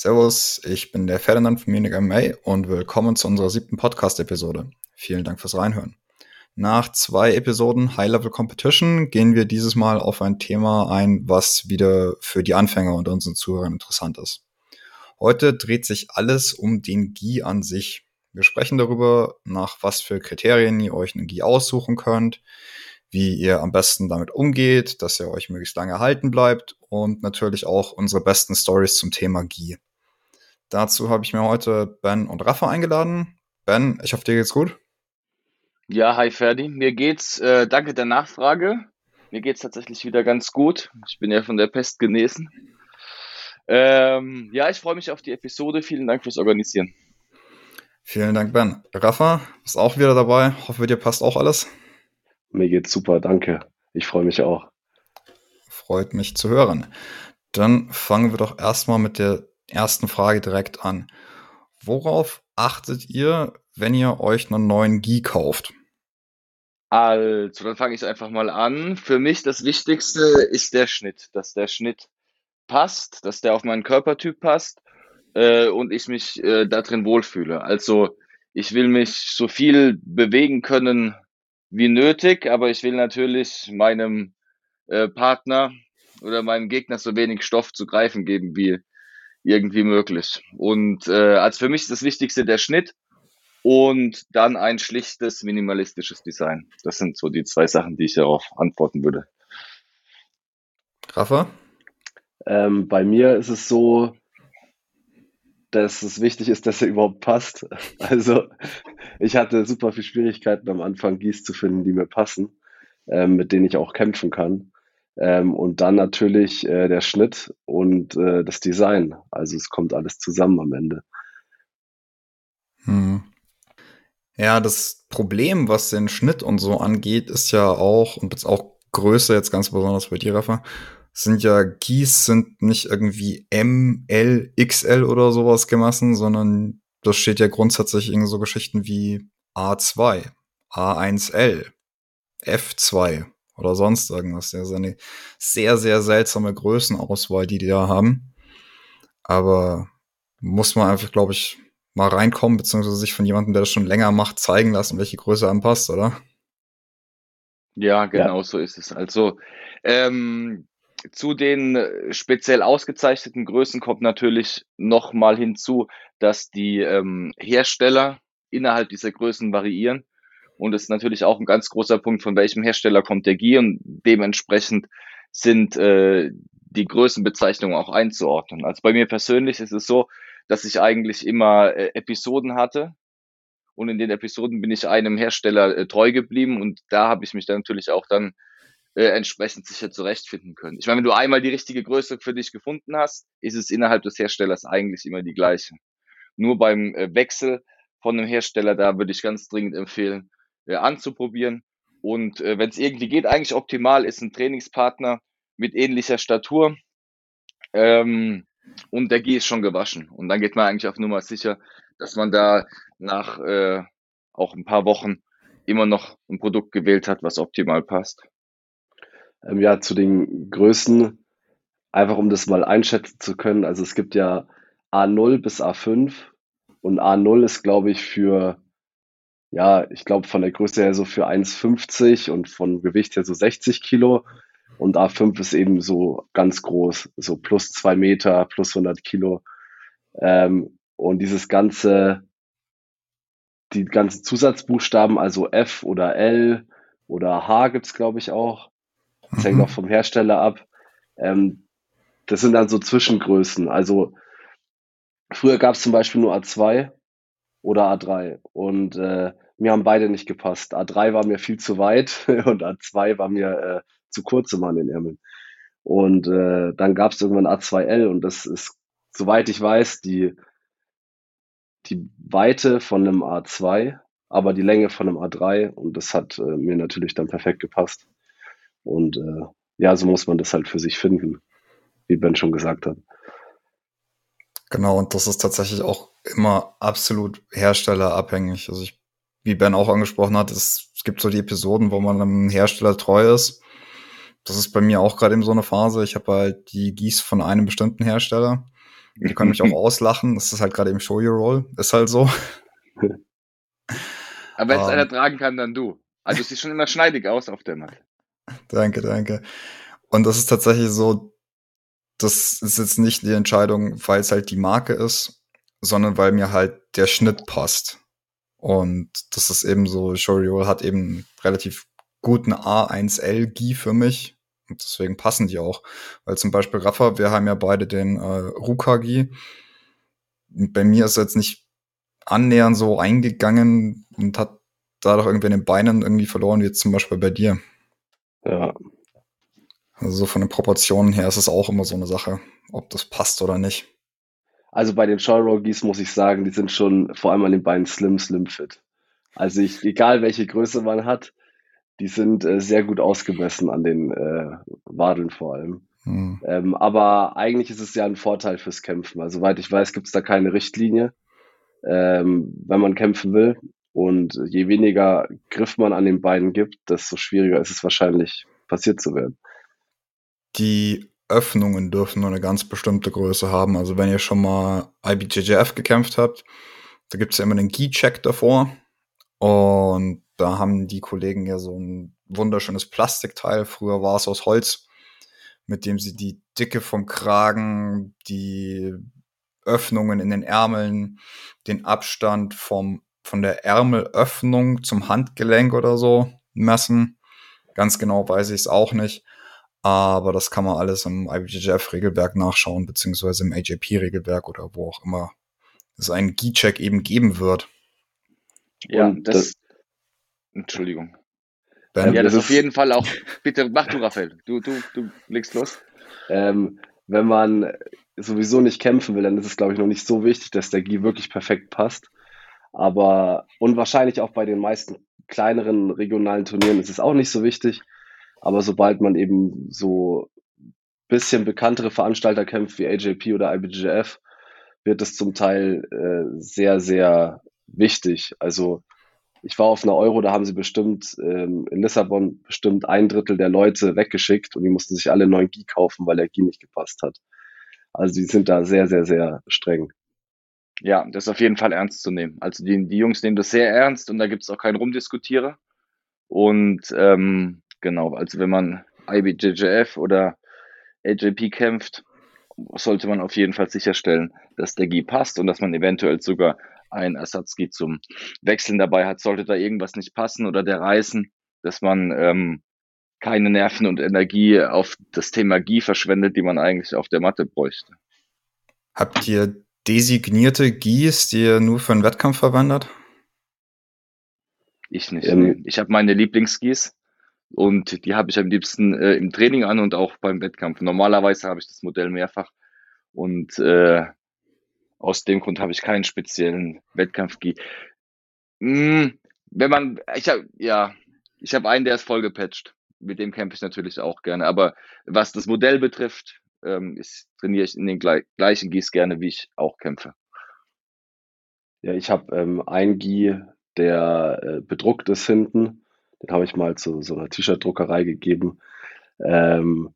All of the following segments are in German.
Servus, ich bin der Ferdinand von Munich MMA und willkommen zu unserer siebten Podcast-Episode. Vielen Dank fürs Reinhören. Nach zwei Episoden High-Level Competition gehen wir dieses Mal auf ein Thema ein, was wieder für die Anfänger und unseren Zuhörern interessant ist. Heute dreht sich alles um den GI an sich. Wir sprechen darüber, nach was für Kriterien ihr euch einen GI aussuchen könnt, wie ihr am besten damit umgeht, dass ihr euch möglichst lange erhalten bleibt und natürlich auch unsere besten Stories zum Thema GI. Dazu habe ich mir heute Ben und Rafa eingeladen. Ben, ich hoffe, dir geht's gut. Ja, hi Ferdi. Mir geht's, äh, danke der Nachfrage. Mir geht's tatsächlich wieder ganz gut. Ich bin ja von der Pest genesen. Ähm, ja, ich freue mich auf die Episode. Vielen Dank fürs Organisieren. Vielen Dank, Ben. Rafa ist auch wieder dabei. Hoffe, dir passt auch alles. Mir geht's super, danke. Ich freue mich auch. Freut mich zu hören. Dann fangen wir doch erstmal mit der ersten Frage direkt an. Worauf achtet ihr, wenn ihr euch einen neuen Gi kauft? Also, dann fange ich einfach mal an. Für mich das Wichtigste ist der Schnitt, dass der Schnitt passt, dass der auf meinen Körpertyp passt äh, und ich mich äh, da drin wohlfühle. Also, ich will mich so viel bewegen können wie nötig, aber ich will natürlich meinem äh, Partner oder meinem Gegner so wenig Stoff zu greifen geben wie irgendwie möglich. Und äh, also für mich ist das Wichtigste der Schnitt und dann ein schlichtes, minimalistisches Design. Das sind so die zwei Sachen, die ich darauf antworten würde. Rafa? Ähm, bei mir ist es so, dass es wichtig ist, dass er überhaupt passt. Also ich hatte super viel Schwierigkeiten am Anfang, Gieß zu finden, die mir passen, ähm, mit denen ich auch kämpfen kann. Ähm, und dann natürlich äh, der Schnitt und äh, das Design. Also es kommt alles zusammen am Ende. Hm. Ja, das Problem, was den Schnitt und so angeht, ist ja auch, und jetzt auch Größe, jetzt ganz besonders bei dir, Rafa, sind ja Keys sind nicht irgendwie M, L, XL oder sowas gemessen, sondern das steht ja grundsätzlich in so Geschichten wie A2, A1L, F2 oder sonst irgendwas. Das ist eine sehr, sehr seltsame Größenauswahl, die die da haben. Aber muss man einfach, glaube ich, mal reinkommen, beziehungsweise sich von jemandem, der das schon länger macht, zeigen lassen, welche Größe anpasst, oder? Ja, genau ja. so ist es. Also ähm, zu den speziell ausgezeichneten Größen kommt natürlich noch mal hinzu, dass die ähm, Hersteller innerhalb dieser Größen variieren. Und es ist natürlich auch ein ganz großer Punkt, von welchem Hersteller kommt der Gear und dementsprechend sind äh, die Größenbezeichnungen auch einzuordnen. Also bei mir persönlich ist es so, dass ich eigentlich immer äh, Episoden hatte und in den Episoden bin ich einem Hersteller äh, treu geblieben und da habe ich mich dann natürlich auch dann äh, entsprechend sicher zurechtfinden können. Ich meine, wenn du einmal die richtige Größe für dich gefunden hast, ist es innerhalb des Herstellers eigentlich immer die gleiche. Nur beim äh, Wechsel von einem Hersteller, da würde ich ganz dringend empfehlen, äh, anzuprobieren. Und äh, wenn es irgendwie geht, eigentlich optimal ist ein Trainingspartner mit ähnlicher Statur ähm, und der G ist schon gewaschen. Und dann geht man eigentlich auf Nummer sicher, dass man da nach äh, auch ein paar Wochen immer noch ein Produkt gewählt hat, was optimal passt. Ähm, ja, zu den Größen, einfach um das mal einschätzen zu können. Also es gibt ja A0 bis A5 und A0 ist, glaube ich, für ja, ich glaube von der Größe her so für 1,50 und von Gewicht her so 60 Kilo. Und A5 ist eben so ganz groß, so plus zwei Meter, plus 100 Kilo. Ähm, und dieses ganze, die ganzen Zusatzbuchstaben, also F oder L oder H gibt's glaube ich auch. Das hängt mhm. auch vom Hersteller ab. Ähm, das sind dann so Zwischengrößen. Also früher gab's zum Beispiel nur A2 oder A3. Und äh, mir haben beide nicht gepasst. A3 war mir viel zu weit und A2 war mir äh, zu kurz immer an den Ärmeln. Und äh, dann gab es irgendwann A2L und das ist, soweit ich weiß, die, die Weite von einem A2, aber die Länge von einem A3 und das hat äh, mir natürlich dann perfekt gepasst. Und äh, ja, so muss man das halt für sich finden, wie Ben schon gesagt hat. Genau, und das ist tatsächlich auch immer absolut herstellerabhängig. Also ich, wie Ben auch angesprochen hat, es, es gibt so die Episoden, wo man einem Hersteller treu ist. Das ist bei mir auch gerade eben so eine Phase. Ich habe halt die Gieß von einem bestimmten Hersteller. Die können mich auch auslachen. Das ist halt gerade eben Show Your Roll. Ist halt so. Aber wenn es um, einer tragen kann, dann du. Also es sieht schon immer schneidig aus auf der Matte. Danke, danke. Und das ist tatsächlich so, das ist jetzt nicht die Entscheidung, weil es halt die Marke ist, sondern weil mir halt der Schnitt passt. Und das ist eben so, Shoriol hat eben relativ guten A1L GI für mich. Und deswegen passen die auch. Weil zum Beispiel Rafa, wir haben ja beide den äh, Ruka GI. Bei mir ist er jetzt nicht annähernd so eingegangen und hat dadurch irgendwie in den Beinen irgendwie verloren, wie jetzt zum Beispiel bei dir. Ja. Also so von den Proportionen her ist es auch immer so eine Sache, ob das passt oder nicht. Also bei den Showrogies muss ich sagen, die sind schon vor allem an den Beinen slim, slim fit. Also ich, egal welche Größe man hat, die sind äh, sehr gut ausgemessen an den äh, Wadeln vor allem. Hm. Ähm, aber eigentlich ist es ja ein Vorteil fürs Kämpfen. Also, soweit ich weiß, gibt es da keine Richtlinie, ähm, wenn man kämpfen will. Und je weniger Griff man an den Beinen gibt, desto schwieriger ist es wahrscheinlich, passiert zu werden. Die Öffnungen dürfen nur eine ganz bestimmte Größe haben. Also wenn ihr schon mal IBJJF gekämpft habt, da gibt es ja immer einen Key-Check davor. Und da haben die Kollegen ja so ein wunderschönes Plastikteil. Früher war es aus Holz, mit dem sie die Dicke vom Kragen, die Öffnungen in den Ärmeln, den Abstand vom, von der Ärmelöffnung zum Handgelenk oder so messen. Ganz genau weiß ich es auch nicht. Aber das kann man alles im IBJJF-Regelwerk nachschauen, beziehungsweise im AJP-Regelwerk oder wo auch immer es einen G-Check eben geben wird. Ja, das, das, Entschuldigung. Ben, ja, das, das auf jeden Fall auch. Bitte mach du, Raphael. Du, du, du legst los. Ähm, wenn man sowieso nicht kämpfen will, dann ist es, glaube ich, noch nicht so wichtig, dass der Gi wirklich perfekt passt. Aber und wahrscheinlich auch bei den meisten kleineren regionalen Turnieren ist es auch nicht so wichtig. Aber sobald man eben so bisschen bekanntere Veranstalter kämpft wie AJP oder IBJF, wird es zum Teil äh, sehr, sehr wichtig. Also ich war auf einer Euro, da haben sie bestimmt ähm, in Lissabon bestimmt ein Drittel der Leute weggeschickt und die mussten sich alle neuen Gi kaufen, weil der Gi nicht gepasst hat. Also die sind da sehr, sehr, sehr streng. Ja, das ist auf jeden Fall ernst zu nehmen. Also die, die Jungs nehmen das sehr ernst und da gibt es auch kein Rumdiskutiere. Und ähm, Genau, also wenn man IBJJF oder AJP kämpft, sollte man auf jeden Fall sicherstellen, dass der Gi passt und dass man eventuell sogar ein Ersatzgi zum Wechseln dabei hat. Sollte da irgendwas nicht passen oder der reißen, dass man ähm, keine Nerven und Energie auf das Thema Gi verschwendet, die man eigentlich auf der Matte bräuchte. Habt ihr designierte Gis, die ihr nur für einen Wettkampf verwendet? Ich nicht. Ähm, ich habe meine Lieblingsgis und die habe ich am liebsten äh, im Training an und auch beim Wettkampf. Normalerweise habe ich das Modell mehrfach und äh, aus dem Grund habe ich keinen speziellen Wettkampf-Gi. Hm, wenn man, ich habe, ja, ich habe einen, der ist voll gepatcht. Mit dem kämpfe ich natürlich auch gerne. Aber was das Modell betrifft, ähm, ist, trainiere ich in den gle gleichen Gis gerne, wie ich auch kämpfe. Ja, ich habe ähm, ein Gi, der äh, bedruckt ist hinten den habe ich mal zu so einer T-Shirt-Druckerei gegeben. Ähm,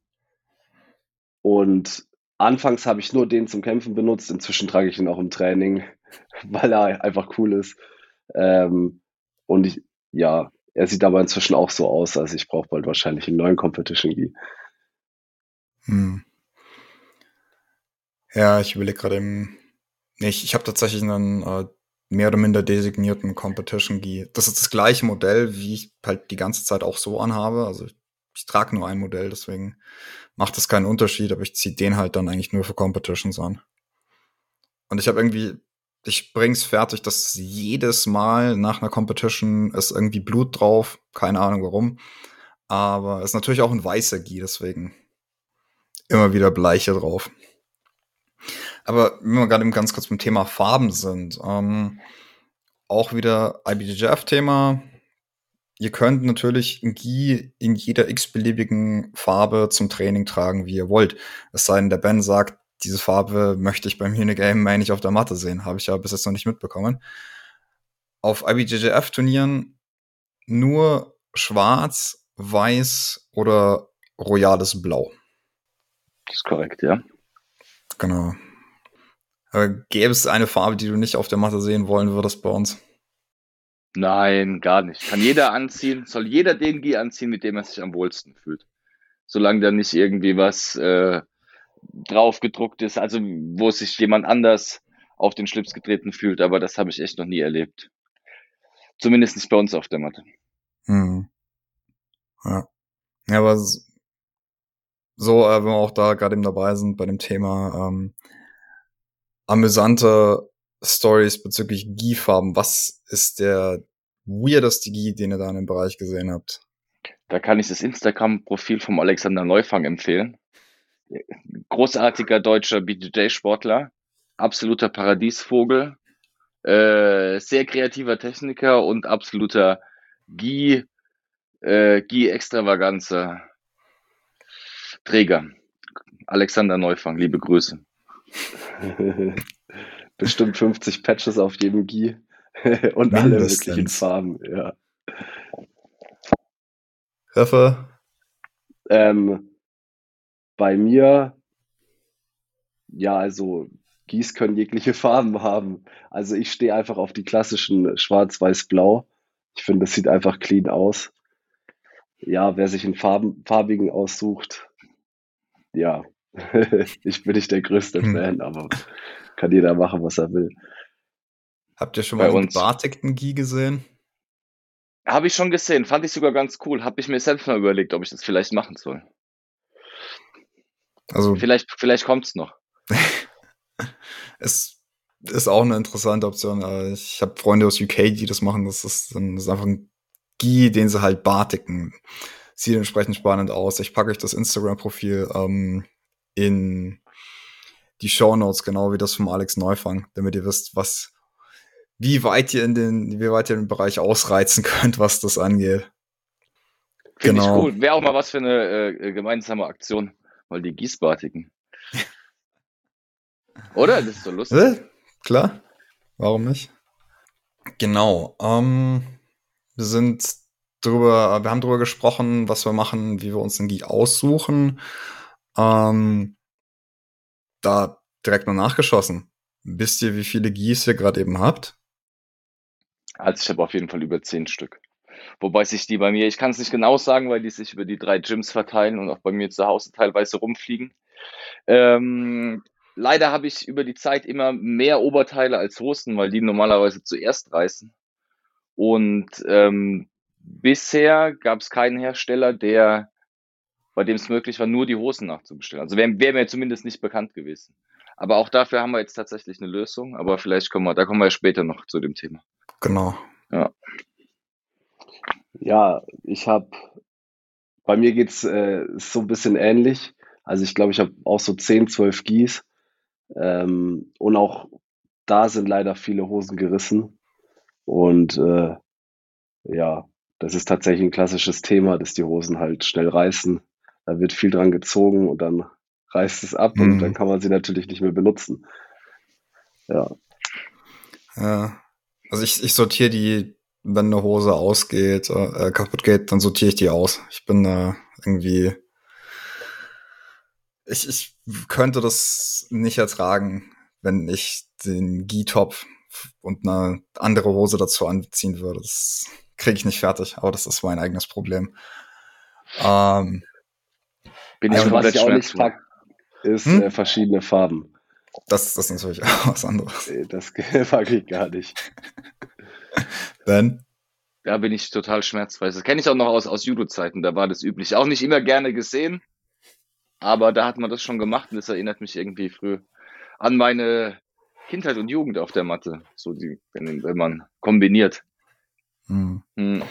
und anfangs habe ich nur den zum Kämpfen benutzt. Inzwischen trage ich ihn auch im Training, weil er einfach cool ist. Ähm, und ich, ja, er sieht aber inzwischen auch so aus, also ich brauche bald wahrscheinlich einen neuen Competition Gi. Hm. Ja, ich überlege gerade eben. Nee, ich, ich habe tatsächlich einen äh, mehr oder minder designierten Competition Gi. Das ist das gleiche Modell, wie ich halt die ganze Zeit auch so anhabe. Also ich, ich trage nur ein Modell, deswegen macht das keinen Unterschied, aber ich ziehe den halt dann eigentlich nur für Competitions an. Und ich habe irgendwie, ich bring's fertig, dass jedes Mal nach einer Competition ist irgendwie Blut drauf. Keine Ahnung warum. Aber es ist natürlich auch ein weißer Gi, deswegen immer wieder Bleiche drauf. Aber wenn wir gerade ganz kurz beim Thema Farben sind, ähm, auch wieder IBJJF-Thema. Ihr könnt natürlich ein Gi in jeder x-beliebigen Farbe zum Training tragen, wie ihr wollt. Es sei denn, der Ben sagt, diese Farbe möchte ich beim Munich AMA nicht auf der Matte sehen. Habe ich ja bis jetzt noch nicht mitbekommen. Auf IBJJF-Turnieren nur schwarz, weiß oder royales Blau. Das ist korrekt, ja. Genau. Aber gäbe es eine Farbe, die du nicht auf der Matte sehen wollen würdest bei uns? Nein, gar nicht. Kann jeder anziehen, soll jeder den Gi anziehen, mit dem er sich am wohlsten fühlt. Solange da nicht irgendwie was äh, drauf gedruckt ist, also wo sich jemand anders auf den Schlips getreten fühlt, aber das habe ich echt noch nie erlebt. Zumindest nicht bei uns auf der Matte. Hm. Ja. Ja, aber so, äh, wenn wir auch da gerade eben dabei sind bei dem Thema ähm, amüsante Stories bezüglich Gi-Farben. Was ist der weirdeste Gi, den ihr da in dem Bereich gesehen habt? Da kann ich das Instagram-Profil vom Alexander Neufang empfehlen. Großartiger deutscher BJJ-Sportler, absoluter Paradiesvogel, äh, sehr kreativer Techniker und absoluter Gi, äh, Träger. Alexander Neufang, liebe Grüße. Bestimmt 50 Patches auf jedem Gi und alle möglichen Farben, ja. Raffe? Ähm, bei mir, ja, also Gis können jegliche Farben haben. Also ich stehe einfach auf die klassischen Schwarz-Weiß-Blau. Ich finde, das sieht einfach clean aus. Ja, wer sich einen Farben, farbigen aussucht, ja, ich bin nicht der größte hm. Fan, aber kann jeder machen, was er will. Habt ihr schon mal einen bartigten Gi gesehen? Habe ich schon gesehen, fand ich sogar ganz cool. Habe ich mir selbst mal überlegt, ob ich das vielleicht machen soll. Also vielleicht, vielleicht kommt es noch. es ist auch eine interessante Option. Äh, ich habe Freunde aus UK, die das machen. Das ist, das ist einfach ein Gi, den sie halt bartigen. Sieht entsprechend spannend aus. Ich packe euch das Instagram-Profil ähm, in die Show Notes, genau wie das vom Alex Neufang, damit ihr wisst, was, wie weit ihr in den, wie weit ihr den Bereich ausreizen könnt, was das angeht. Finde genau. ich cool. Wäre auch mal was für eine äh, gemeinsame Aktion, mal die Gießbartigen. Oder? Das ist so lustig. Klar. Warum nicht? Genau. Ähm, wir sind drüber, wir haben drüber gesprochen, was wir machen, wie wir uns den Geek aussuchen. Ähm, da direkt mal nachgeschossen. Wisst ihr, wie viele Gies ihr gerade eben habt? Also ich habe auf jeden Fall über zehn Stück. Wobei sich die bei mir, ich kann es nicht genau sagen, weil die sich über die drei Gyms verteilen und auch bei mir zu Hause teilweise rumfliegen. Ähm, leider habe ich über die Zeit immer mehr Oberteile als Hosen, weil die normalerweise zuerst reißen. Und ähm, bisher gab es keinen Hersteller, der bei dem es möglich war, nur die Hosen nachzubestellen. Also wäre wär mir zumindest nicht bekannt gewesen. Aber auch dafür haben wir jetzt tatsächlich eine Lösung. Aber vielleicht kommen wir, da kommen wir später noch zu dem Thema. Genau. Ja. Ja, ich habe, bei mir geht's äh, so ein bisschen ähnlich. Also ich glaube, ich habe auch so 10, 12 Gies. Ähm, und auch da sind leider viele Hosen gerissen. Und äh, ja, das ist tatsächlich ein klassisches Thema, dass die Hosen halt schnell reißen da wird viel dran gezogen und dann reißt es ab mhm. und dann kann man sie natürlich nicht mehr benutzen. Ja. Ja. Also ich, ich sortiere die, wenn eine Hose ausgeht, äh, kaputt geht, dann sortiere ich die aus. Ich bin da irgendwie. Ich, ich könnte das nicht ertragen, wenn ich den Gi-Top und eine andere Hose dazu anziehen würde. Das kriege ich nicht fertig, aber das ist mein eigenes Problem. Ähm, bin ich also, was ich auch nicht pack, ist hm? äh, verschiedene Farben. Das, das ist natürlich auch was anderes. Das mag ich gar nicht. Ben? Da bin ich total schmerzfrei. Das kenne ich auch noch aus, aus Judo-Zeiten, da war das üblich. Auch nicht immer gerne gesehen, aber da hat man das schon gemacht und das erinnert mich irgendwie früh an meine Kindheit und Jugend auf der Matte. So die, wenn, wenn man kombiniert. Hm. Hm.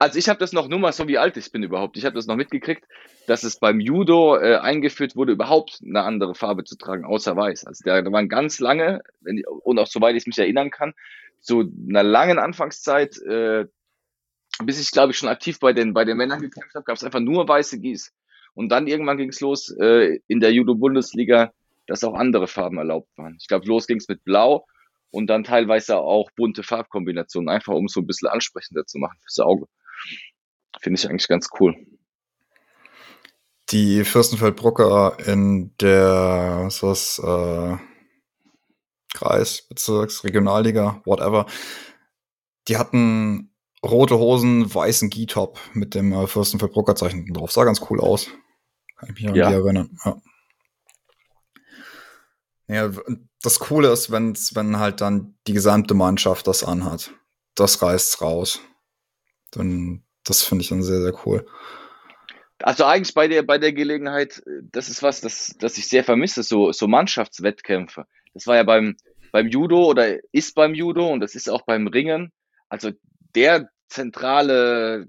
Also ich habe das noch nur mal so wie alt ich bin überhaupt. Ich habe das noch mitgekriegt, dass es beim Judo äh, eingeführt wurde, überhaupt eine andere Farbe zu tragen, außer weiß. Also da, waren ganz lange, und auch soweit ich mich erinnern kann, zu einer langen Anfangszeit, äh, bis ich glaube ich schon aktiv bei den bei den Männern gekämpft habe, gab es einfach nur weiße Gieß. Und dann irgendwann ging es los äh, in der Judo-Bundesliga, dass auch andere Farben erlaubt waren. Ich glaube, los ging es mit Blau und dann teilweise auch bunte Farbkombinationen, einfach um so ein bisschen ansprechender zu machen fürs Auge. Finde ich eigentlich ganz cool. Die Fürstenfeldbrucker in der, was war's, äh, Kreis, Bezirks, Regionalliga, whatever. Die hatten rote Hosen, weißen G-Top mit dem äh, Fürstenfeldbrucker-Zeichen drauf. Sah ganz cool aus. Kann ich mich an ja. die erinnern. Ja. Ja, das Coole ist, wenn's, wenn halt dann die gesamte Mannschaft das anhat. Das reißt's raus. Dann, das finde ich dann sehr, sehr cool. Also eigentlich bei der, bei der Gelegenheit, das ist was, das, das ich sehr vermisse, so, so Mannschaftswettkämpfe. Das war ja beim, beim Judo oder ist beim Judo und das ist auch beim Ringen. Also der zentrale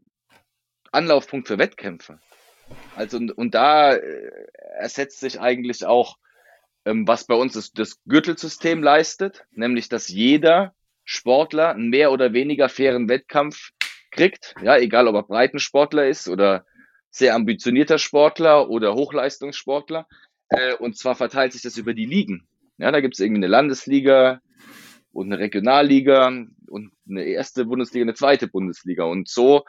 Anlaufpunkt für Wettkämpfe. Also und, und da äh, ersetzt sich eigentlich auch, was bei uns das, das Gürtelsystem leistet, nämlich dass jeder Sportler einen mehr oder weniger fairen Wettkampf kriegt, ja, egal ob er Breitensportler ist oder sehr ambitionierter Sportler oder Hochleistungssportler. Äh, und zwar verteilt sich das über die Ligen. Ja, da gibt es irgendwie eine Landesliga und eine Regionalliga und eine erste Bundesliga, eine zweite Bundesliga. Und so,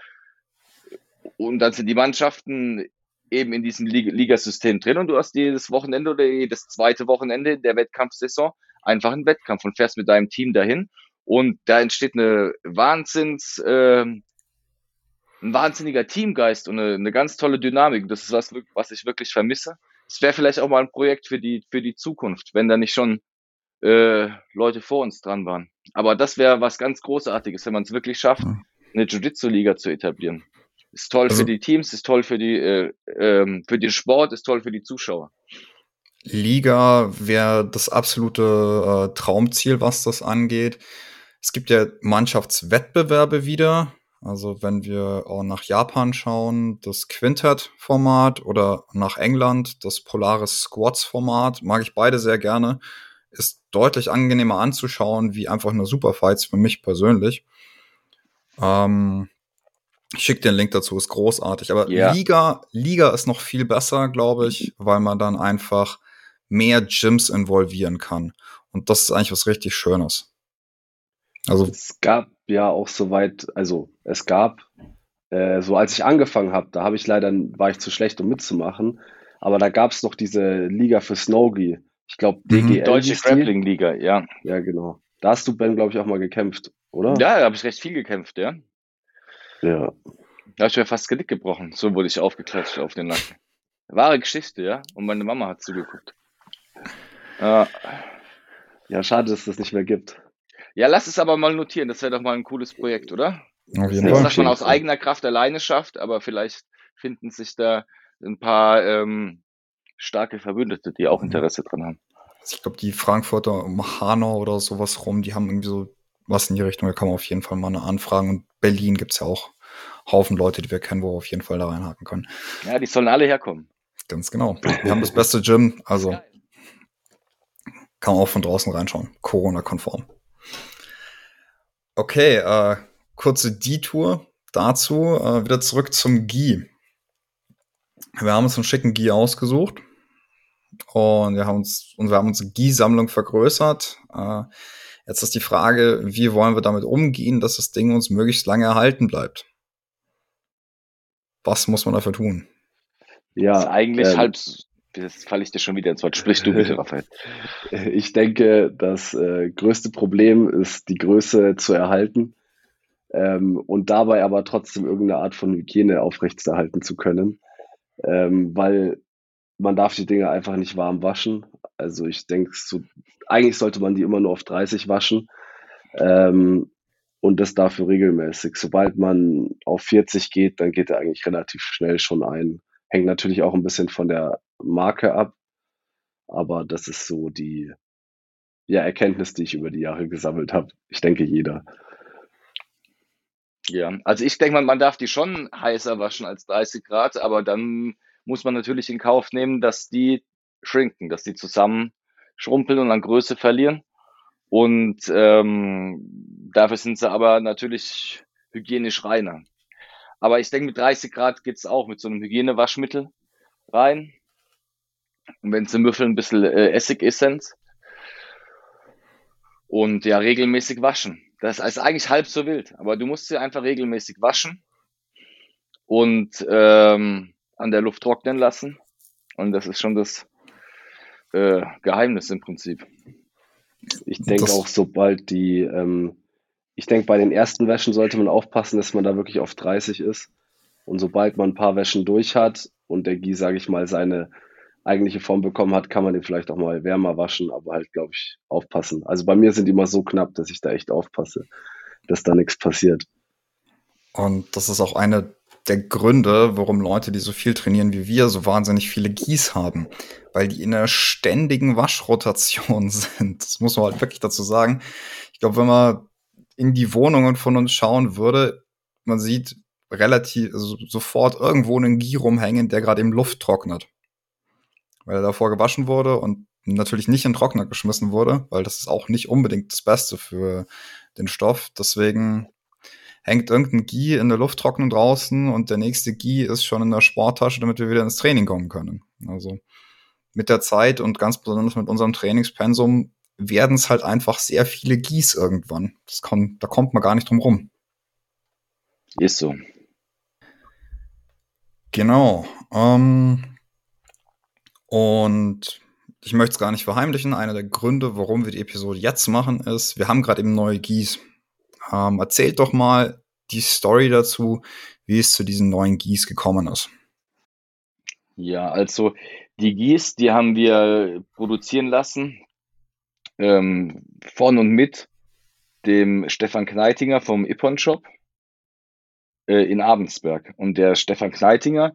und dann sind die Mannschaften eben in diesem Ligasystem drin und du hast jedes Wochenende oder jedes zweite Wochenende der Wettkampfsaison einfach einen Wettkampf und fährst mit deinem Team dahin und da entsteht eine Wahnsinns, äh, ein wahnsinniger Teamgeist und eine, eine ganz tolle Dynamik. Das ist was, was ich wirklich vermisse. Es wäre vielleicht auch mal ein Projekt für die, für die Zukunft, wenn da nicht schon äh, Leute vor uns dran waren. Aber das wäre was ganz Großartiges, wenn man es wirklich schafft, eine Jiu-Jitsu-Liga zu etablieren. Ist toll also, für die Teams, ist toll für die äh, ähm, für den Sport, ist toll für die Zuschauer. Liga wäre das absolute äh, Traumziel, was das angeht. Es gibt ja Mannschaftswettbewerbe wieder. Also wenn wir auch nach Japan schauen, das Quintet-Format oder nach England, das Polaris Squads-Format, mag ich beide sehr gerne. Ist deutlich angenehmer anzuschauen, wie einfach nur Superfights für mich persönlich. Ähm, ich schicke den Link dazu, ist großartig. Aber yeah. Liga, Liga ist noch viel besser, glaube ich, weil man dann einfach mehr Gyms involvieren kann. Und das ist eigentlich was richtig Schönes. Also es gab ja auch soweit, also es gab, äh, so als ich angefangen habe, da habe ich leider, war ich zu schlecht, um mitzumachen, aber da gab es noch diese Liga für Snowgi. Ich glaube, DGL. Mhm. Deutsche Grappling Liga, ja. Ja, genau. Da hast du, Ben, glaube ich, auch mal gekämpft, oder? Ja, da habe ich recht viel gekämpft, ja. Ja. Da habe ich mir fast Genick gebrochen. So wurde ich aufgeklatscht auf den Nacken. Wahre Geschichte, ja. Und meine Mama hat zugeguckt. Ja. Ja, schade, dass es das nicht mehr gibt. Ja, lass es aber mal notieren. Das wäre doch mal ein cooles Projekt, oder? Auf jeden Fall. Das man aus eigener Kraft alleine schafft, aber vielleicht finden sich da ein paar ähm, starke Verbündete, die auch Interesse dran haben. Ich glaube, die Frankfurter um Hanau oder sowas rum, die haben irgendwie so was in die Richtung. Da kann man auf jeden Fall mal eine Anfragen. Und Berlin gibt es ja auch Haufen Leute, die wir kennen, wo wir auf jeden Fall da reinhaken können. Ja, die sollen alle herkommen. Ganz genau. Wir haben das beste Gym, also kann man auch von draußen reinschauen. Corona-konform. Okay, äh, kurze Detour dazu. Äh, wieder zurück zum Gi. Wir haben uns einen schicken Gi ausgesucht. Und wir haben uns, und wir haben unsere Gi-Sammlung vergrößert. Äh, jetzt ist die Frage, wie wollen wir damit umgehen, dass das Ding uns möglichst lange erhalten bleibt? Was muss man dafür tun? Ja, das ist eigentlich ähm, halb, jetzt falle ich dir schon wieder ins Wort. Sprich du bitte, Raphael. Ich denke, das äh, größte Problem ist, die Größe zu erhalten ähm, und dabei aber trotzdem irgendeine Art von Hygiene aufrechtzuerhalten zu können, ähm, weil man darf die Dinge einfach nicht warm waschen. Also ich denke, so, eigentlich sollte man die immer nur auf 30 waschen ähm, und das dafür regelmäßig. Sobald man auf 40 geht, dann geht er eigentlich relativ schnell schon ein. Hängt natürlich auch ein bisschen von der Marke ab. Aber das ist so die ja, Erkenntnis, die ich über die Jahre gesammelt habe. Ich denke, jeder. Ja, also ich denke mal, man darf die schon heißer waschen als 30 Grad, aber dann muss man natürlich in Kauf nehmen, dass die schrinken, dass die zusammen schrumpeln und an Größe verlieren. Und ähm, dafür sind sie aber natürlich hygienisch reiner. Aber ich denke, mit 30 Grad geht's auch mit so einem Hygienewaschmittel rein. Und wenn sie müffeln, ein bisschen äh, Essigessenz. Und ja, regelmäßig waschen. Das ist eigentlich halb so wild. Aber du musst sie einfach regelmäßig waschen und ähm, an der Luft trocknen lassen. Und das ist schon das äh, Geheimnis im Prinzip. Ich denke auch, sobald die, ähm, ich denke, bei den ersten Wäschen sollte man aufpassen, dass man da wirklich auf 30 ist. Und sobald man ein paar Wäschen durch hat und der Gie, sage ich mal, seine eigentliche Form bekommen hat, kann man den vielleicht auch mal wärmer waschen, aber halt, glaube ich, aufpassen. Also bei mir sind die immer so knapp, dass ich da echt aufpasse, dass da nichts passiert. Und das ist auch eine der Gründe, warum Leute, die so viel trainieren wie wir, so wahnsinnig viele Gieß haben. Weil die in einer ständigen Waschrotation sind. Das muss man halt wirklich dazu sagen. Ich glaube, wenn man in die Wohnungen von uns schauen würde, man sieht relativ also sofort irgendwo einen Gie rumhängen, der gerade im Luft trocknet. Weil er davor gewaschen wurde und natürlich nicht in Trockner geschmissen wurde, weil das ist auch nicht unbedingt das Beste für den Stoff. Deswegen hängt irgendein Gi in der Luft trocknen draußen und der nächste Gi ist schon in der Sporttasche, damit wir wieder ins Training kommen können. Also mit der Zeit und ganz besonders mit unserem Trainingspensum werden es halt einfach sehr viele Gis irgendwann. Das kommt, da kommt man gar nicht drum rum. Ist so. Genau. Ähm, und ich möchte es gar nicht verheimlichen. Einer der Gründe, warum wir die Episode jetzt machen, ist, wir haben gerade eben neue Gis. Ähm, erzählt doch mal die Story dazu, wie es zu diesen neuen Gis gekommen ist. Ja, also die Gis, die haben wir produzieren lassen ähm, von und mit dem Stefan Kneitinger vom Ippon Shop äh, in Abensberg. Und der Stefan Kneitinger,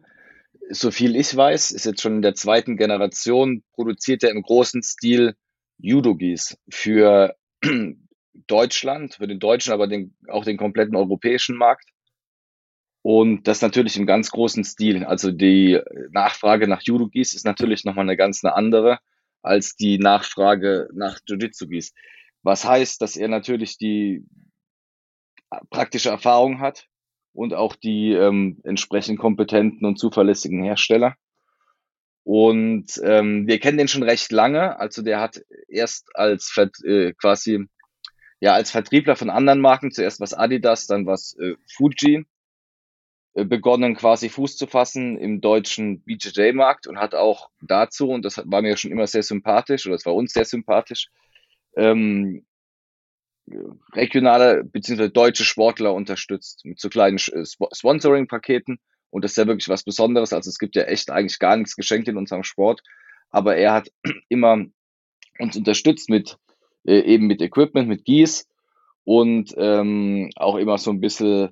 so viel ich weiß, ist jetzt schon in der zweiten Generation, produziert er im großen Stil Judo-Gis für Deutschland, für den deutschen, aber den, auch den kompletten europäischen Markt. Und das natürlich im ganz großen Stil. Also die Nachfrage nach Judo-Gis ist natürlich nochmal eine ganz eine andere als die Nachfrage nach Jiu-Jitsu-Gis. Was heißt, dass er natürlich die praktische Erfahrung hat und auch die ähm, entsprechend kompetenten und zuverlässigen Hersteller. Und ähm, wir kennen den schon recht lange. Also der hat erst als äh, quasi ja als Vertriebler von anderen Marken, zuerst was Adidas, dann was äh, Fuji, äh, begonnen quasi Fuß zu fassen im deutschen BJJ-Markt und hat auch dazu, und das war mir schon immer sehr sympathisch, oder das war uns sehr sympathisch, ähm, regionale bzw. deutsche Sportler unterstützt mit so kleinen äh, Sponsoring-Paketen. Und das ist ja wirklich was Besonderes. Also es gibt ja echt eigentlich gar nichts geschenkt in unserem Sport. Aber er hat immer uns unterstützt mit äh, eben mit Equipment, mit Gieß und ähm, auch immer so ein bisschen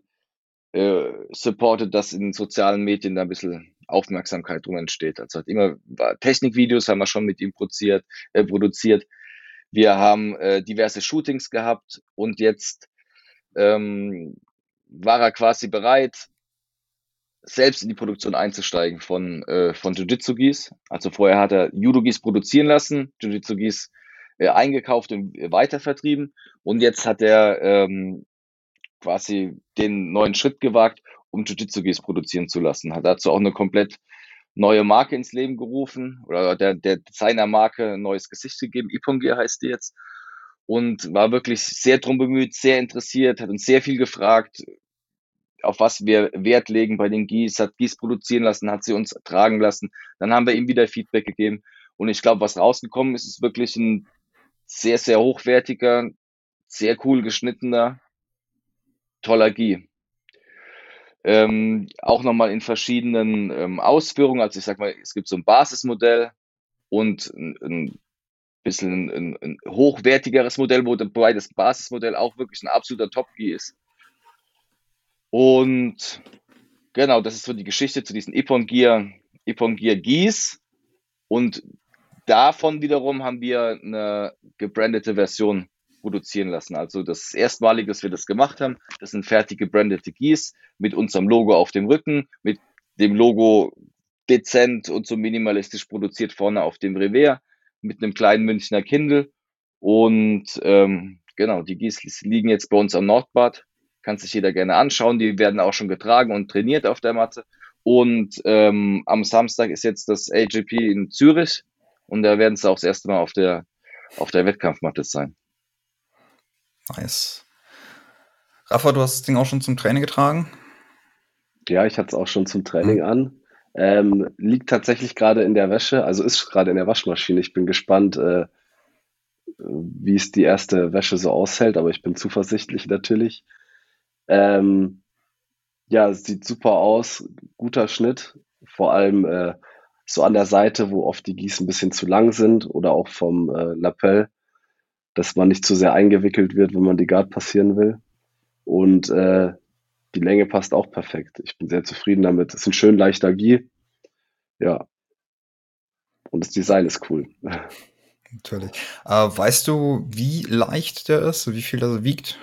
äh, supported, dass in sozialen Medien da ein bisschen Aufmerksamkeit drum entsteht. Also hat immer Technikvideos haben wir schon mit ihm produziert, äh, produziert. Wir haben äh, diverse Shootings gehabt und jetzt ähm, war er quasi bereit, selbst in die Produktion einzusteigen von, äh, von Jiu-Jitsu-Gis. Also vorher hat er Judo-Gis produzieren lassen, Jiu-Jitsu-Gis äh, eingekauft und weitervertrieben. Und jetzt hat er ähm, quasi den neuen Schritt gewagt, um Jiu-Jitsu-Gis produzieren zu lassen. Hat dazu auch eine komplett neue Marke ins Leben gerufen oder der, der seiner Marke ein neues Gesicht gegeben. Ipongear heißt die jetzt. Und war wirklich sehr drum bemüht, sehr interessiert, hat uns sehr viel gefragt, auf was wir Wert legen bei den Gis, hat Gis produzieren lassen, hat sie uns tragen lassen. Dann haben wir ihm wieder Feedback gegeben. Und ich glaube, was rausgekommen ist, ist wirklich ein sehr, sehr hochwertiger, sehr cool geschnittener, toller Gi. Ähm, auch nochmal in verschiedenen ähm, Ausführungen. Also ich sag mal, es gibt so ein Basismodell und ein, ein bisschen ein, ein, hochwertigeres Modell, wobei das Basismodell auch wirklich ein absoluter Top-Gi ist. Und genau, das ist so die Geschichte zu diesen Epon Gear, Epon Gear Gis. Und davon wiederum haben wir eine gebrandete Version produzieren lassen. Also das erstmalige, dass wir das gemacht haben, das sind fertige gebrandete Gis mit unserem Logo auf dem Rücken, mit dem Logo dezent und so minimalistisch produziert vorne auf dem Revers, mit einem kleinen Münchner Kindle. Und ähm, genau, die Gis liegen jetzt bei uns am Nordbad. Kann sich jeder gerne anschauen. Die werden auch schon getragen und trainiert auf der Matte. Und ähm, am Samstag ist jetzt das AGP in Zürich und da werden sie auch das erste Mal auf der, auf der Wettkampfmatte sein. Nice. Rafa, du hast das Ding auch schon zum Training getragen? Ja, ich hatte es auch schon zum Training mhm. an. Ähm, liegt tatsächlich gerade in der Wäsche, also ist gerade in der Waschmaschine. Ich bin gespannt, äh, wie es die erste Wäsche so aushält, aber ich bin zuversichtlich natürlich. Ähm, ja, es sieht super aus, guter Schnitt, vor allem äh, so an der Seite, wo oft die Gießen ein bisschen zu lang sind oder auch vom äh, Lapel, dass man nicht zu sehr eingewickelt wird, wenn man die Guard passieren will. Und äh, die Länge passt auch perfekt. Ich bin sehr zufrieden damit. Es ist ein schön leichter Gie. Ja. Und das Design ist cool. Natürlich. Äh, weißt du, wie leicht der ist, wie viel er wiegt?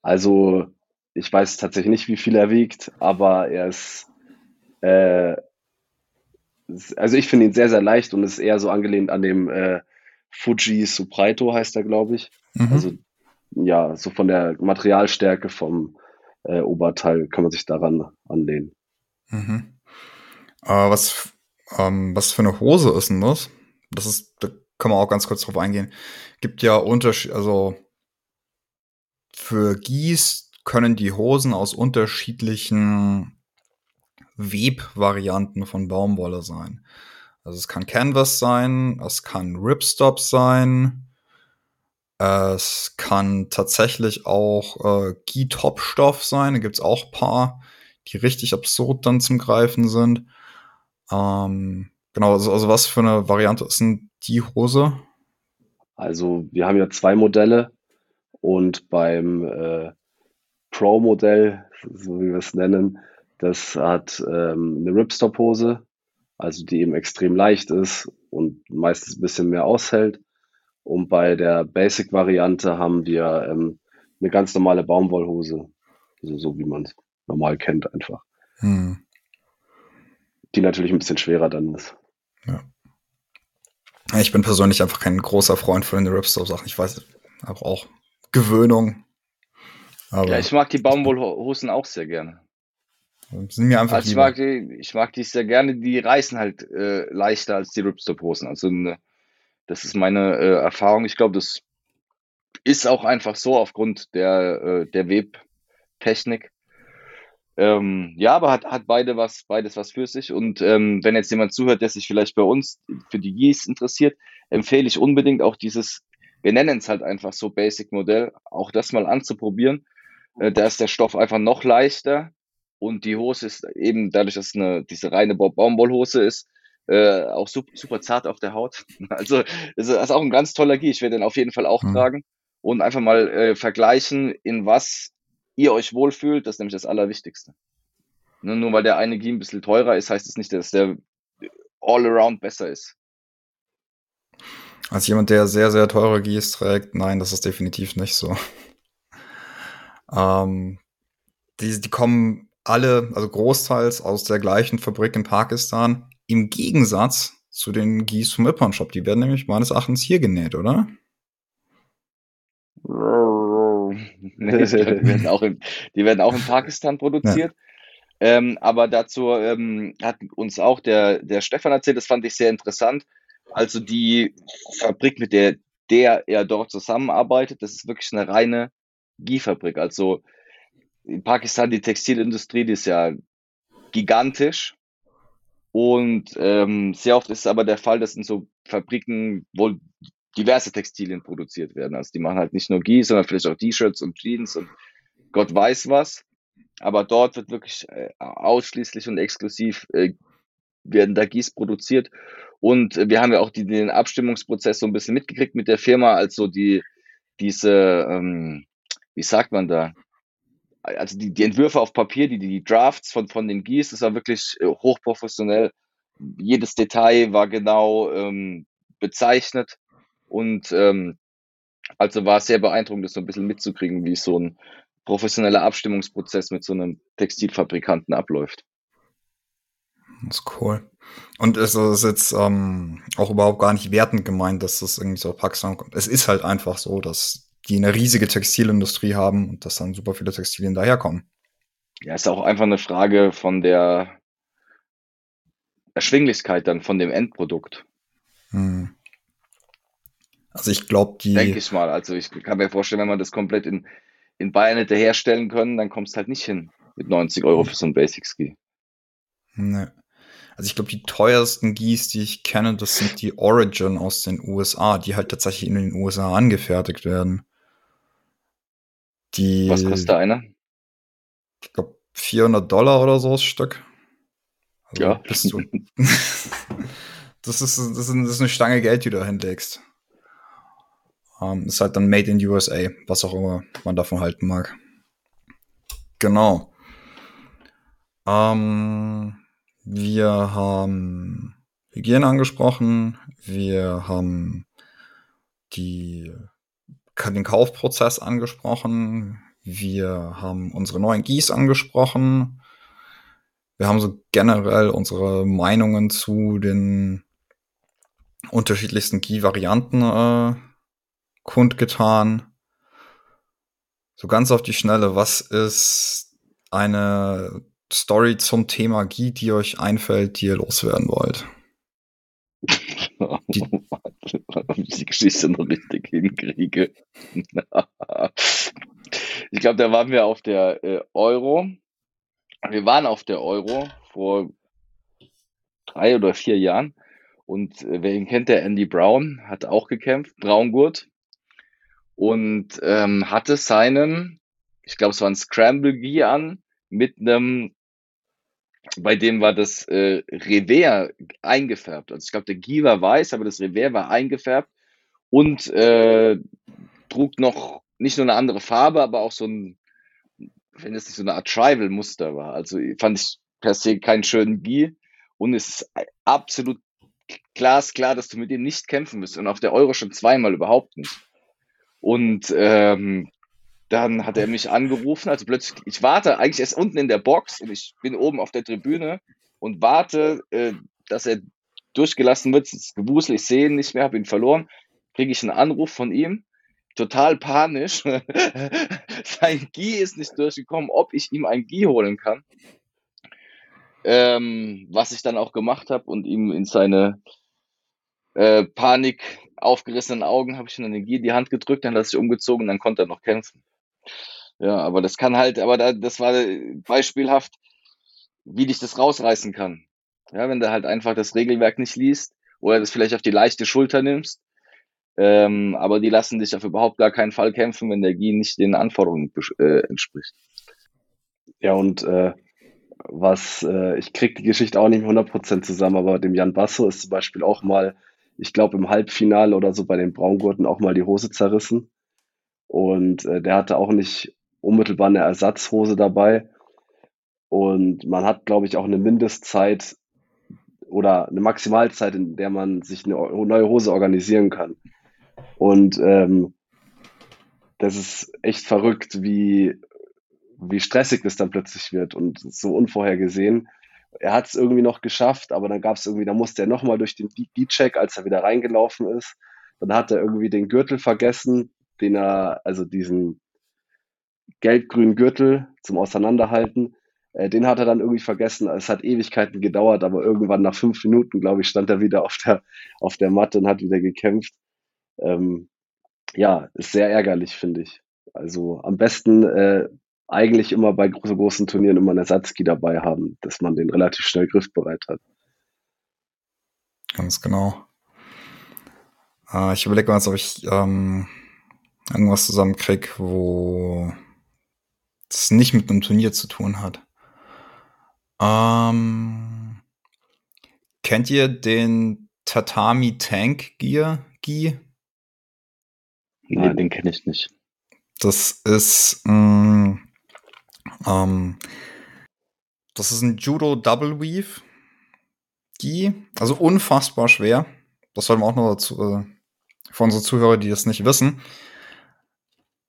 Also, ich weiß tatsächlich nicht, wie viel er wiegt, aber er ist, äh, also ich finde ihn sehr, sehr leicht und ist eher so angelehnt an dem äh, Fuji Supraito heißt er, glaube ich. Mhm. Also ja, so von der Materialstärke vom äh, Oberteil kann man sich daran anlehnen. Mhm. Äh, was, ähm, was für eine Hose ist denn das? Das ist, da kann man auch ganz kurz drauf eingehen. Gibt ja Unterschied, also für Gieß können die Hosen aus unterschiedlichen Webvarianten von Baumwolle sein. Also es kann Canvas sein, es kann Ripstop sein, es kann tatsächlich auch äh, Gie-Top-Stoff sein. Da gibt's auch paar, die richtig absurd dann zum Greifen sind. Ähm, genau, also, also was für eine Variante ist denn die Hose? Also wir haben ja zwei Modelle und beim äh, Pro-Modell, so wie wir es nennen, das hat ähm, eine Ripstop-Hose, also die eben extrem leicht ist und meistens ein bisschen mehr aushält. Und bei der Basic-Variante haben wir ähm, eine ganz normale Baumwollhose, also so wie man es normal kennt einfach. Hm. Die natürlich ein bisschen schwerer dann ist. Ja. Ich bin persönlich einfach kein großer Freund von den Ripstop-Sachen. Ich weiß, aber auch Gewöhnung. Aber ja, ich mag die Baumwollhosen auch sehr gerne. Sind mir einfach also ich, mag die, ich mag die sehr gerne. Die reißen halt äh, leichter als die Ripstop-Hosen. Also eine, das ist meine äh, Erfahrung. Ich glaube, das ist auch einfach so aufgrund der, äh, der Webtechnik. Ähm, ja, aber hat, hat beide was, beides was für sich. Und ähm, wenn jetzt jemand zuhört, der sich vielleicht bei uns für die Yeast interessiert, empfehle ich unbedingt auch dieses, wir nennen es halt einfach so Basic Modell, auch das mal anzuprobieren. Äh, da ist der Stoff einfach noch leichter und die Hose ist eben dadurch, dass es eine, diese reine Baumwollhose ist, äh, auch super, super zart auf der Haut. Also das ist auch ein ganz toller Gie. Ich werde den auf jeden Fall auch mhm. tragen und einfach mal äh, vergleichen, in was ihr euch wohlfühlt, das ist nämlich das Allerwichtigste. Ne, nur weil der eine Gie ein bisschen teurer ist, heißt es das nicht, dass der all around besser ist. Als jemand, der sehr, sehr teure Gies trägt, nein, das ist definitiv nicht so. Ähm, die, die kommen alle, also großteils aus der gleichen Fabrik in Pakistan, im Gegensatz zu den Gies vom Ippon Shop. Die werden nämlich meines Erachtens hier genäht, oder? nee, die, werden auch in, die werden auch in Pakistan produziert. Ja. Ähm, aber dazu ähm, hat uns auch der, der Stefan erzählt, das fand ich sehr interessant. Also die Fabrik, mit der, der er dort zusammenarbeitet, das ist wirklich eine reine Gie-Fabrik. Also in Pakistan, die Textilindustrie, die ist ja gigantisch. Und ähm, sehr oft ist es aber der Fall, dass in so Fabriken wohl diverse Textilien produziert werden. Also die machen halt nicht nur Gie, sondern vielleicht auch T-Shirts und Jeans und Gott weiß was. Aber dort wird wirklich äh, ausschließlich und exklusiv äh, werden da Gieß produziert. Und wir haben ja auch die, den Abstimmungsprozess so ein bisschen mitgekriegt mit der Firma, also die, diese, ähm, wie sagt man da? Also die, die Entwürfe auf Papier, die, die Drafts von, von den Gieß, das war wirklich äh, hochprofessionell. Jedes Detail war genau ähm, bezeichnet. Und ähm, also war es sehr beeindruckend, das so ein bisschen mitzukriegen, wie so ein professioneller Abstimmungsprozess mit so einem Textilfabrikanten abläuft. Das ist cool. Und es ist jetzt ähm, auch überhaupt gar nicht wertend gemeint, dass das irgendwie so Pakistan kommt. Es ist halt einfach so, dass die eine riesige Textilindustrie haben und dass dann super viele Textilien daherkommen. Ja, ist auch einfach eine Frage von der Erschwinglichkeit dann von dem Endprodukt. Hm. Also ich glaube, die. Denke ich mal. Also ich kann mir vorstellen, wenn man das komplett in, in Bayern hätte herstellen können, dann kommst du halt nicht hin mit 90 Euro für so ein Basic Ski. Ne. Also ich glaube, die teuersten Gis, die ich kenne, das sind die Origin aus den USA, die halt tatsächlich in den USA angefertigt werden. Die, Was kostet einer? Ich glaube 400 Dollar oder so das Stück. Also ja. Bist du. das, ist, das, ist, das ist eine Stange Geld, die du da hinlegst. Um, ähm, ist halt dann Made in USA, was auch immer man davon halten mag. Genau. Ähm, wir haben Hygiene angesprochen. Wir haben die, den Kaufprozess angesprochen. Wir haben unsere neuen Gieß angesprochen. Wir haben so generell unsere Meinungen zu den unterschiedlichsten Gie-Varianten äh, kundgetan. So ganz auf die Schnelle, was ist eine Story zum Thema Gie, die euch einfällt, die ihr loswerden wollt? Die, die Geschichte noch richtig hinkriege. ich glaube, da waren wir auf der äh, Euro. Wir waren auf der Euro vor drei oder vier Jahren. Und äh, wer ihn kennt, der Andy Brown, hat auch gekämpft, Braungurt. Und ähm, hatte seinen, ich glaube, es war ein Scramble Gi an, mit einem bei dem war das äh, Revers eingefärbt. Also ich glaube, der Gi war weiß, aber das Revers war eingefärbt und äh, trug noch nicht nur eine andere Farbe, aber auch so ein, wenn es nicht so eine Art Tribal-Muster war. Also fand ich per se keinen schönen Gi und es ist absolut glasklar, dass du mit ihm nicht kämpfen musst und auf der Euro schon zweimal überhaupt nicht. Und ähm, dann hat er mich angerufen, also plötzlich, ich warte eigentlich erst unten in der Box und ich bin oben auf der Tribüne und warte, äh, dass er durchgelassen wird. Das Gewusel, ich sehe ihn nicht mehr, habe ihn verloren. Kriege ich einen Anruf von ihm, total panisch. Sein Gi ist nicht durchgekommen, ob ich ihm ein Gi holen kann. Ähm, was ich dann auch gemacht habe und ihm in seine äh, Panik aufgerissenen Augen habe ich ihm dann den Gi in die Hand gedrückt, dann hat er sich umgezogen und dann konnte er noch kämpfen. Ja, aber das kann halt, aber da, das war beispielhaft, wie dich das rausreißen kann. Ja, wenn du halt einfach das Regelwerk nicht liest oder das vielleicht auf die leichte Schulter nimmst. Ähm, aber die lassen dich auf überhaupt gar keinen Fall kämpfen, wenn der Gi nicht den Anforderungen äh, entspricht. Ja, und äh, was, äh, ich krieg die Geschichte auch nicht mehr 100% zusammen, aber dem Jan Basso ist zum Beispiel auch mal, ich glaube im Halbfinale oder so bei den Braungurten auch mal die Hose zerrissen. Und äh, der hatte auch nicht unmittelbar eine Ersatzhose dabei. Und man hat, glaube ich, auch eine Mindestzeit oder eine Maximalzeit, in der man sich eine neue Hose organisieren kann. Und ähm, das ist echt verrückt, wie, wie stressig das dann plötzlich wird und so unvorhergesehen. Er hat es irgendwie noch geschafft, aber dann gab es irgendwie, da musste er nochmal durch den D-Check, als er wieder reingelaufen ist. Dann hat er irgendwie den Gürtel vergessen, den er, also diesen gelb-grünen Gürtel zum Auseinanderhalten. Äh, den hat er dann irgendwie vergessen. Es hat Ewigkeiten gedauert, aber irgendwann nach fünf Minuten, glaube ich, stand er wieder auf der, auf der Matte und hat wieder gekämpft. Ähm, ja, ist sehr ärgerlich, finde ich. Also am besten äh, eigentlich immer bei so großen Turnieren immer einen Ersatzki dabei haben, dass man den relativ schnell griffbereit hat. Ganz genau. Äh, ich überlege mal, ob ich ähm, irgendwas zusammenkriege, wo das nicht mit einem Turnier zu tun hat. Ähm, kennt ihr den Tatami Tank Gear Gi? Nein, den kenne ich nicht. Das ist mh, mm, ähm, das ist ein Judo Double Weave Gi, also unfassbar schwer. Das sollten wir auch noch dazu äh, für unsere Zuhörer, die das nicht wissen.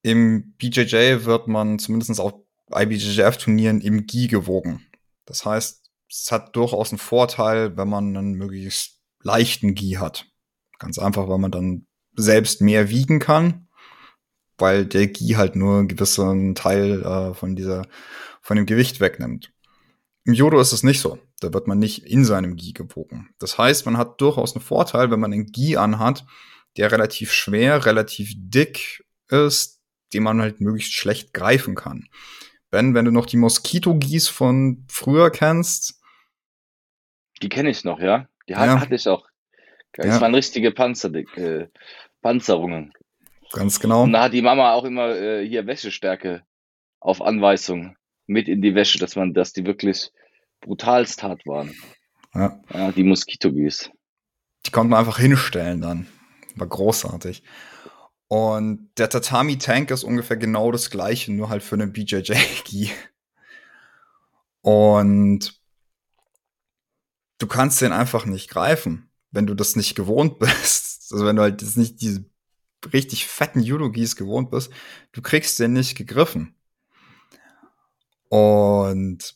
Im BJJ wird man zumindest auf IBJJF-Turnieren im Gi gewogen. Das heißt, es hat durchaus einen Vorteil, wenn man einen möglichst leichten Gi hat. Ganz einfach, weil man dann selbst mehr wiegen kann, weil der Gi halt nur einen gewissen Teil äh, von dieser, von dem Gewicht wegnimmt. Im Judo ist es nicht so. Da wird man nicht in seinem Gi gewogen. Das heißt, man hat durchaus einen Vorteil, wenn man einen Gi anhat, der relativ schwer, relativ dick ist, den man halt möglichst schlecht greifen kann. Ben, wenn du noch die Moskito-Gis von früher kennst, Die kenne ich noch, ja. Die ja. hatte ich auch. Das ja. waren richtige Panzer, äh, Panzerungen. Ganz genau. Und da hat die Mama auch immer äh, hier Wäschestärke auf Anweisung mit in die Wäsche, dass man, dass die wirklich brutalst hart waren. Ja. ja die Moskitogies. Die konnte man einfach hinstellen dann. War großartig. Und der Tatami Tank ist ungefähr genau das gleiche, nur halt für einen BJJ-Gi. Und du kannst den einfach nicht greifen, wenn du das nicht gewohnt bist. Also wenn du halt jetzt nicht diese richtig fetten Judo-Gis gewohnt bist, du kriegst den nicht gegriffen. Und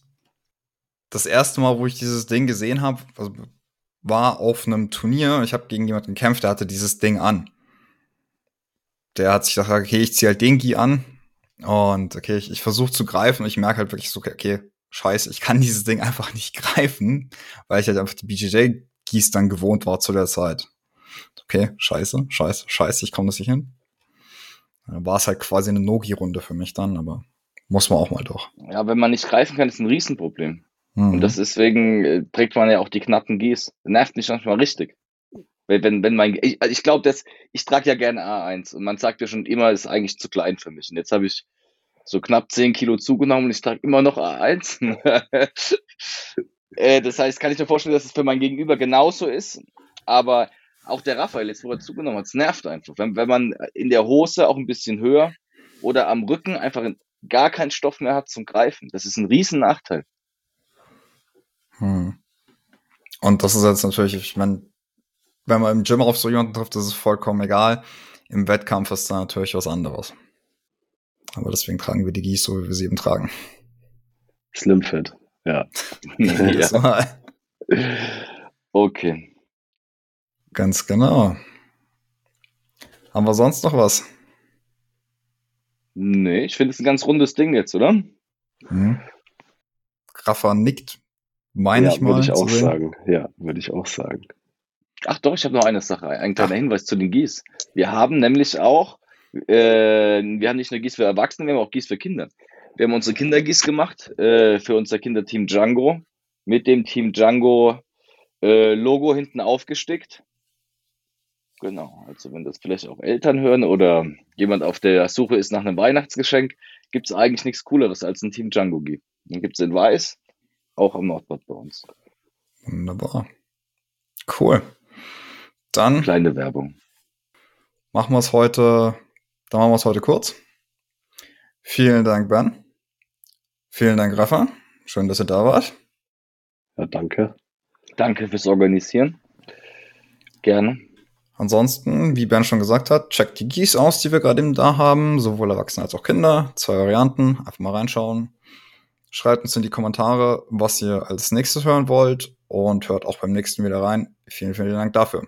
das erste Mal, wo ich dieses Ding gesehen habe, also war auf einem Turnier. Ich habe gegen jemanden gekämpft, der hatte dieses Ding an. Der hat sich gedacht, okay, ich ziehe halt den Gi an und okay, ich, ich versuche zu greifen und ich merke halt wirklich so, okay, scheiße, ich kann dieses Ding einfach nicht greifen, weil ich halt einfach die BJJ-Gis dann gewohnt war zu der Zeit. Okay, scheiße, scheiße, scheiße, ich komme das nicht hin. Dann war es halt quasi eine Nogi-Runde für mich dann, aber muss man auch mal durch. Ja, wenn man nicht greifen kann, ist ein Riesenproblem. Mhm. Und das deswegen äh, trägt man ja auch die knappen Gs. Nervt mich manchmal richtig. Wenn, wenn, mein, ich, ich glaube, dass ich trage ja gerne A1 und man sagt ja schon immer, ist eigentlich zu klein für mich. Und jetzt habe ich so knapp 10 Kilo zugenommen und ich trage immer noch A1. äh, das heißt, kann ich mir vorstellen, dass es für mein Gegenüber genauso ist. Aber auch der Raphael, jetzt wo er zugenommen hat, es nervt einfach. Wenn, wenn man in der Hose auch ein bisschen höher oder am Rücken einfach gar keinen Stoff mehr hat zum Greifen. Das ist ein riesen Nachteil. Hm. Und das ist jetzt natürlich, ich meine, wenn man im Gym auf so jemanden trifft, ist es vollkommen egal. Im Wettkampf ist da natürlich was anderes. Aber deswegen tragen wir die Gis so, wie wir sie eben tragen. Slimfit, ja. ja. okay. Ganz genau. Haben wir sonst noch was? Nee, ich finde es ein ganz rundes Ding jetzt, oder? Mhm. Rafa nickt, meine ja, ich mal. Würde ich auch sagen. Ja, würde ich auch sagen. Ach doch, ich habe noch eine Sache, ein kleiner Ach. Hinweis zu den Gis. Wir haben nämlich auch, äh, wir haben nicht nur Gis für Erwachsene, wir haben auch Gis für Kinder. Wir haben unsere Kindergis gemacht äh, für unser Kinderteam Django mit dem Team Django äh, Logo hinten aufgestickt. Genau, also wenn das vielleicht auch Eltern hören oder jemand auf der Suche ist nach einem Weihnachtsgeschenk, gibt es eigentlich nichts Cooleres als ein Team Django Gi. Dann gibt es in Weiß, auch am Nordbad bei uns. Wunderbar. Cool. Dann. Kleine Werbung. Machen wir es heute, dann machen wir es heute kurz. Vielen Dank, Ben. Vielen Dank, Rafa. Schön, dass ihr da wart. Ja, danke. Danke fürs Organisieren. Gerne. Ansonsten, wie Ben schon gesagt hat, checkt die Gis aus, die wir gerade eben da haben, sowohl Erwachsene als auch Kinder. Zwei Varianten, einfach mal reinschauen. Schreibt uns in die Kommentare, was ihr als nächstes hören wollt und hört auch beim nächsten wieder rein. Vielen, vielen Dank dafür.